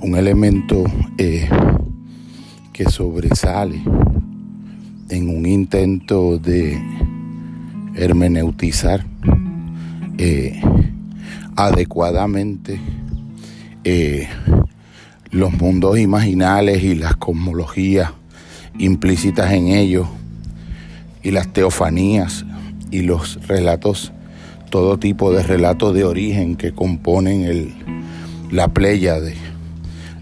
un elemento eh, que sobresale en un intento de hermeneutizar eh, adecuadamente eh, los mundos imaginales y las cosmologías implícitas en ellos y las teofanías y los relatos, todo tipo de relatos de origen que componen el, la playa de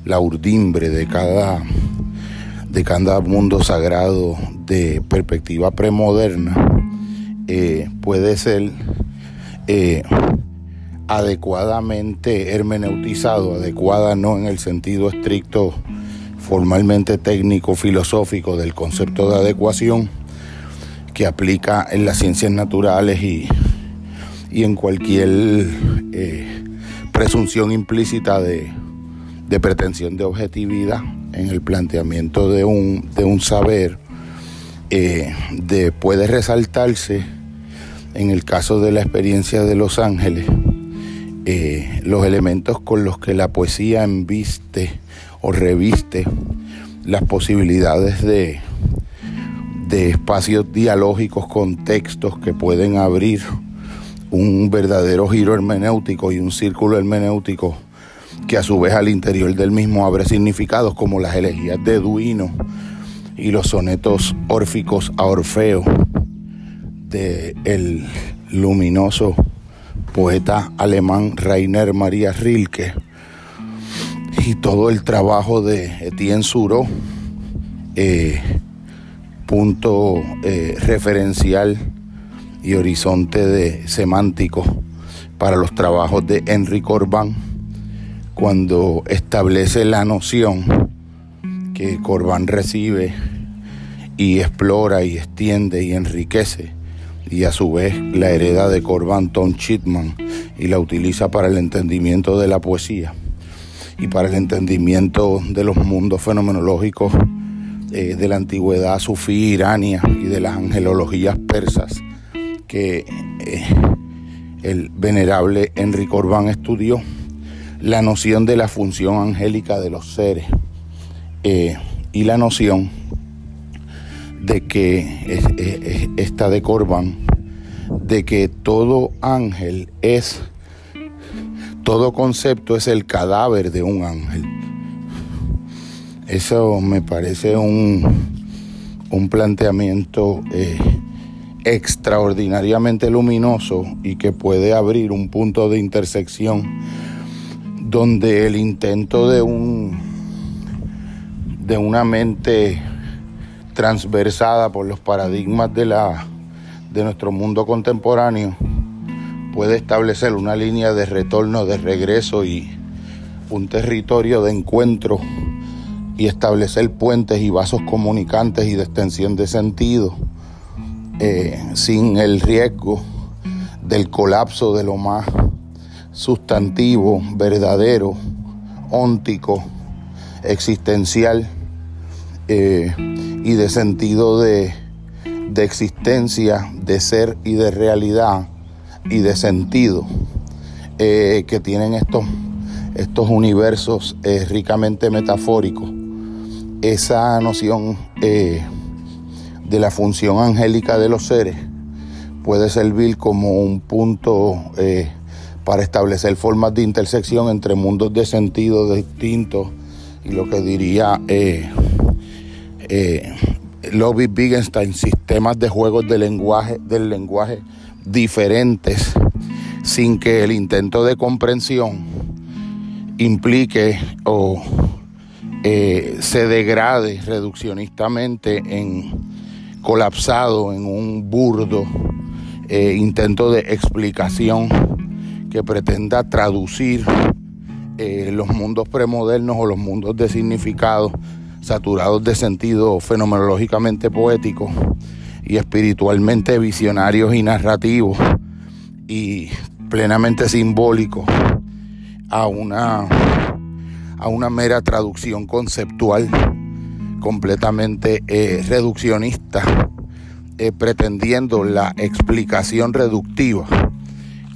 la urdimbre de cada, de cada mundo sagrado de perspectiva premoderna, eh, puede ser eh, adecuadamente hermeneutizado, adecuada no en el sentido estricto, formalmente técnico, filosófico del concepto de adecuación que aplica en las ciencias naturales y, y en cualquier eh, presunción implícita de, de, pretensión de objetividad en el planteamiento de un, de un saber, eh, de, puede resaltarse en el caso de la experiencia de Los Ángeles eh, los elementos con los que la poesía embiste o reviste las posibilidades de, de espacios dialógicos con textos que pueden abrir un verdadero giro hermenéutico y un círculo hermenéutico que a su vez al interior del mismo abre significados como las elegías de Duino y los sonetos órficos a Orfeo de el luminoso poeta alemán Rainer Maria Rilke. Y todo el trabajo de Etienne Suro, eh, punto eh, referencial y horizonte de semántico para los trabajos de Henry Corbán cuando establece la noción que Corbán recibe y explora y extiende y enriquece y a su vez la hereda de Corban Tom Chitman y la utiliza para el entendimiento de la poesía y para el entendimiento de los mundos fenomenológicos eh, de la antigüedad sufí irania y de las angelologías persas que eh, el venerable Henry Corbán estudió la noción de la función angélica de los seres eh, y la noción de que esta de Corban, de que todo ángel es, todo concepto es el cadáver de un ángel. Eso me parece un, un planteamiento eh, extraordinariamente luminoso y que puede abrir un punto de intersección donde el intento de un de una mente transversada por los paradigmas de, la, de nuestro mundo contemporáneo, puede establecer una línea de retorno, de regreso y un territorio de encuentro y establecer puentes y vasos comunicantes y de extensión de sentido eh, sin el riesgo del colapso de lo más sustantivo, verdadero, óntico, existencial eh, y de sentido de, existencia, de ser y de realidad y de sentido eh, que tienen estos, estos universos eh, ricamente metafóricos. Esa noción de la función angélica de los seres puede servir como un punto para establecer formas de intersección entre mundos de sentido distintos y lo que diría eh, Lobby Wittgenstein, sistemas de juegos de lenguaje, del lenguaje diferentes, sin que el intento de comprensión implique o eh, se degrade reduccionistamente en colapsado en un burdo eh, intento de explicación que pretenda traducir eh, los mundos premodernos o los mundos de significado saturados de sentido fenomenológicamente poético y espiritualmente visionarios y narrativos y plenamente simbólicos a una, a una mera traducción conceptual completamente eh, reduccionista, eh, pretendiendo la explicación reductiva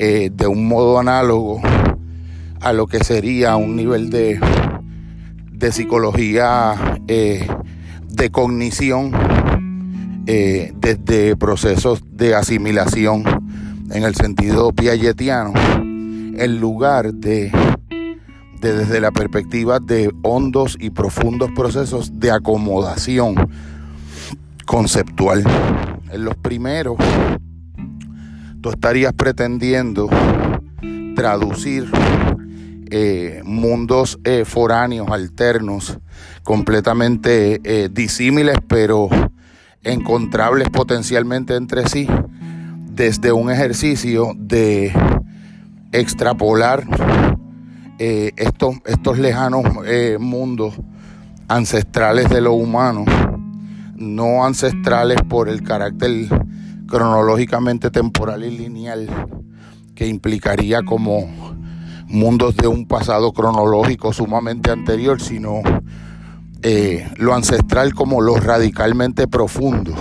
eh, de un modo análogo a lo que sería un nivel de de psicología eh, de cognición eh, desde procesos de asimilación en el sentido piagetiano, en lugar de, de desde la perspectiva de hondos y profundos procesos de acomodación conceptual. En los primeros, tú estarías pretendiendo traducir eh, mundos eh, foráneos, alternos, completamente eh, disímiles, pero encontrables potencialmente entre sí, desde un ejercicio de extrapolar estos, estos lejanos mundos ancestrales de lo humano, no ancestrales por el carácter cronológicamente temporal y lineal que implicaría como mundos de un pasado cronológico sumamente anterior, sino eh, lo ancestral como lo radicalmente profundo,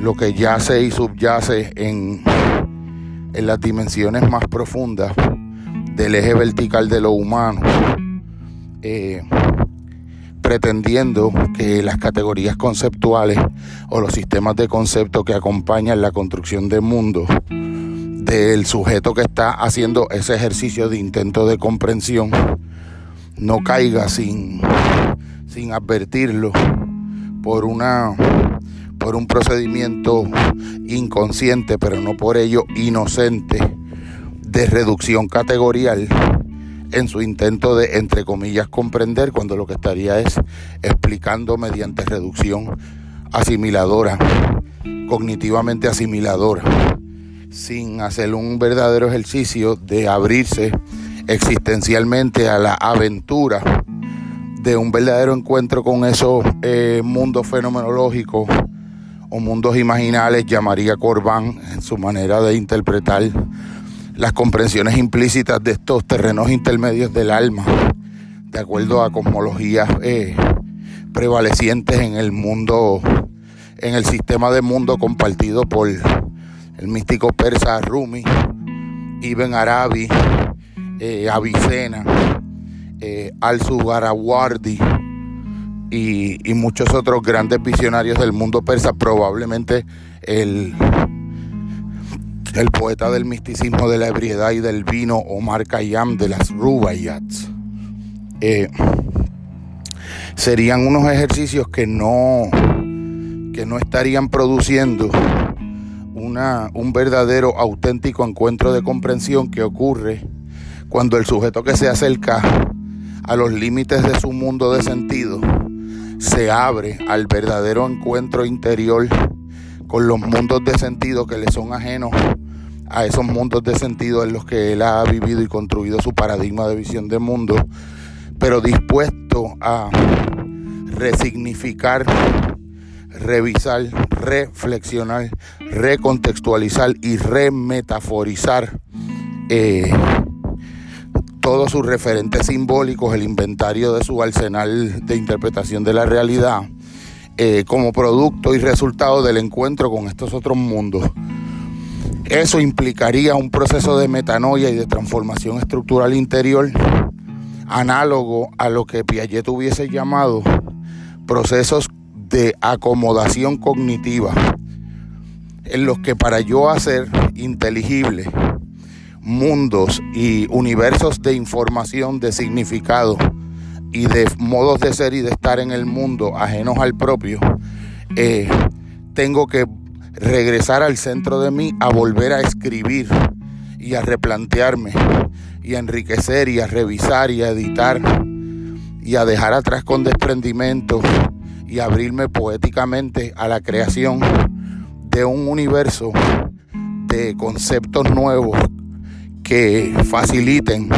lo que yace y subyace en, en las dimensiones más profundas del eje vertical de lo humano, eh, pretendiendo que las categorías conceptuales o los sistemas de concepto que acompañan la construcción del mundo del sujeto que está haciendo ese ejercicio de intento de comprensión no caiga sin, sin advertirlo por una por un procedimiento inconsciente, pero no por ello inocente, de reducción categorial en su intento de, entre comillas, comprender, cuando lo que estaría es explicando mediante reducción asimiladora, cognitivamente asimiladora sin hacer un verdadero ejercicio de abrirse existencialmente a la aventura de un verdadero encuentro con esos eh, mundos fenomenológicos o mundos imaginales, llamaría Corbán en su manera de interpretar las comprensiones implícitas de estos terrenos intermedios del alma, de acuerdo a cosmologías eh, prevalecientes en el mundo, en el sistema de mundo compartido por el místico persa Rumi, Ibn Arabi, eh, Avicena, eh, Al-Sugarawardi y, y, muchos otros grandes visionarios del mundo persa, probablemente el, el poeta del misticismo de la ebriedad y del vino, Omar Khayyam de las Rubaiyats. Eh, serían unos ejercicios que no, que no estarían produciendo un verdadero, auténtico encuentro de comprensión que ocurre cuando el sujeto que se acerca a los límites de su mundo de sentido se abre al verdadero encuentro interior con los mundos de sentido que le son ajenos a esos mundos de sentido en los que él ha vivido y construido su paradigma de visión de mundo, pero dispuesto a resignificar revisar, reflexionar, recontextualizar y remetaforizar eh, todos sus referentes simbólicos, el inventario de su arsenal de interpretación de la realidad, eh, como producto y resultado del encuentro con estos otros mundos. Eso implicaría un proceso de metanoia y de transformación estructural interior análogo a lo que Piaget hubiese llamado procesos de acomodación cognitiva en los que para yo hacer inteligible mundos y universos de información, de significado y de modos de ser y de estar en el mundo ajenos al propio, eh, tengo que regresar al centro de mí a volver a escribir y a replantearme y a enriquecer y a revisar y a editar y a dejar atrás con desprendimiento y abrirme poéticamente a la creación de un universo de conceptos nuevos que faciliten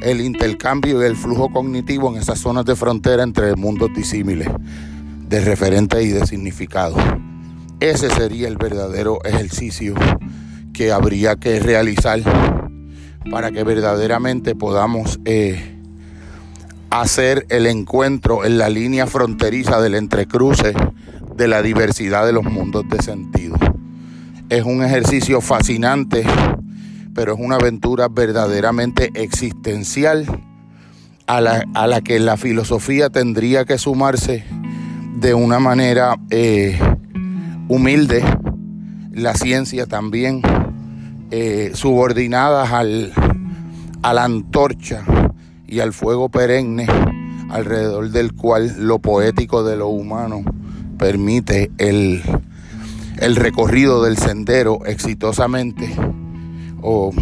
el intercambio y el flujo cognitivo en esas zonas de frontera entre mundos disímiles, de referente y de significado. Ese sería el verdadero ejercicio que habría que realizar para que verdaderamente podamos eh, hacer el encuentro en la línea fronteriza del entrecruce de la diversidad de los mundos de sentido. Es un ejercicio fascinante, pero es una aventura verdaderamente existencial a la, a la que la filosofía tendría que sumarse de una manera eh, humilde, la ciencia también, eh, subordinadas al, a la antorcha y al fuego perenne alrededor del cual lo poético de lo humano permite el, el recorrido del sendero exitosamente, o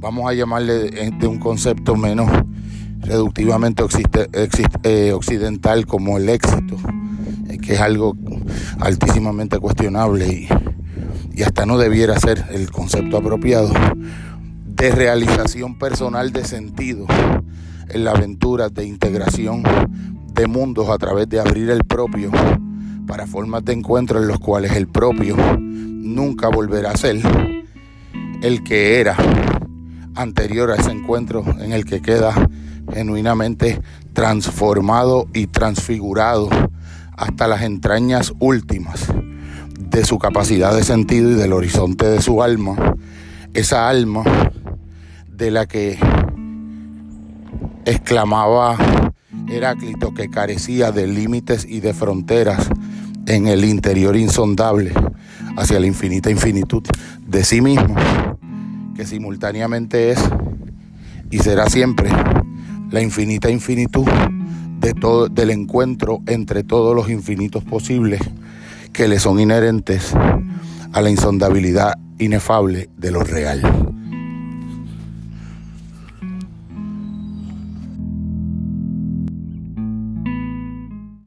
vamos a llamarle de un concepto menos reductivamente eh, occidental como el éxito, que es algo altísimamente cuestionable y, y hasta no debiera ser el concepto apropiado, de realización personal de sentido en la aventura de integración de mundos a través de abrir el propio para formas de encuentro en los cuales el propio nunca volverá a ser el que era anterior a ese encuentro en el que queda genuinamente transformado y transfigurado hasta las entrañas últimas de su capacidad de sentido y del horizonte de su alma, esa alma de la que exclamaba Heráclito que carecía de límites y de fronteras en el interior insondable hacia la infinita infinitud de sí mismo, que simultáneamente es y será siempre la infinita infinitud de todo, del encuentro entre todos los infinitos posibles que le son inherentes a la insondabilidad inefable de lo real.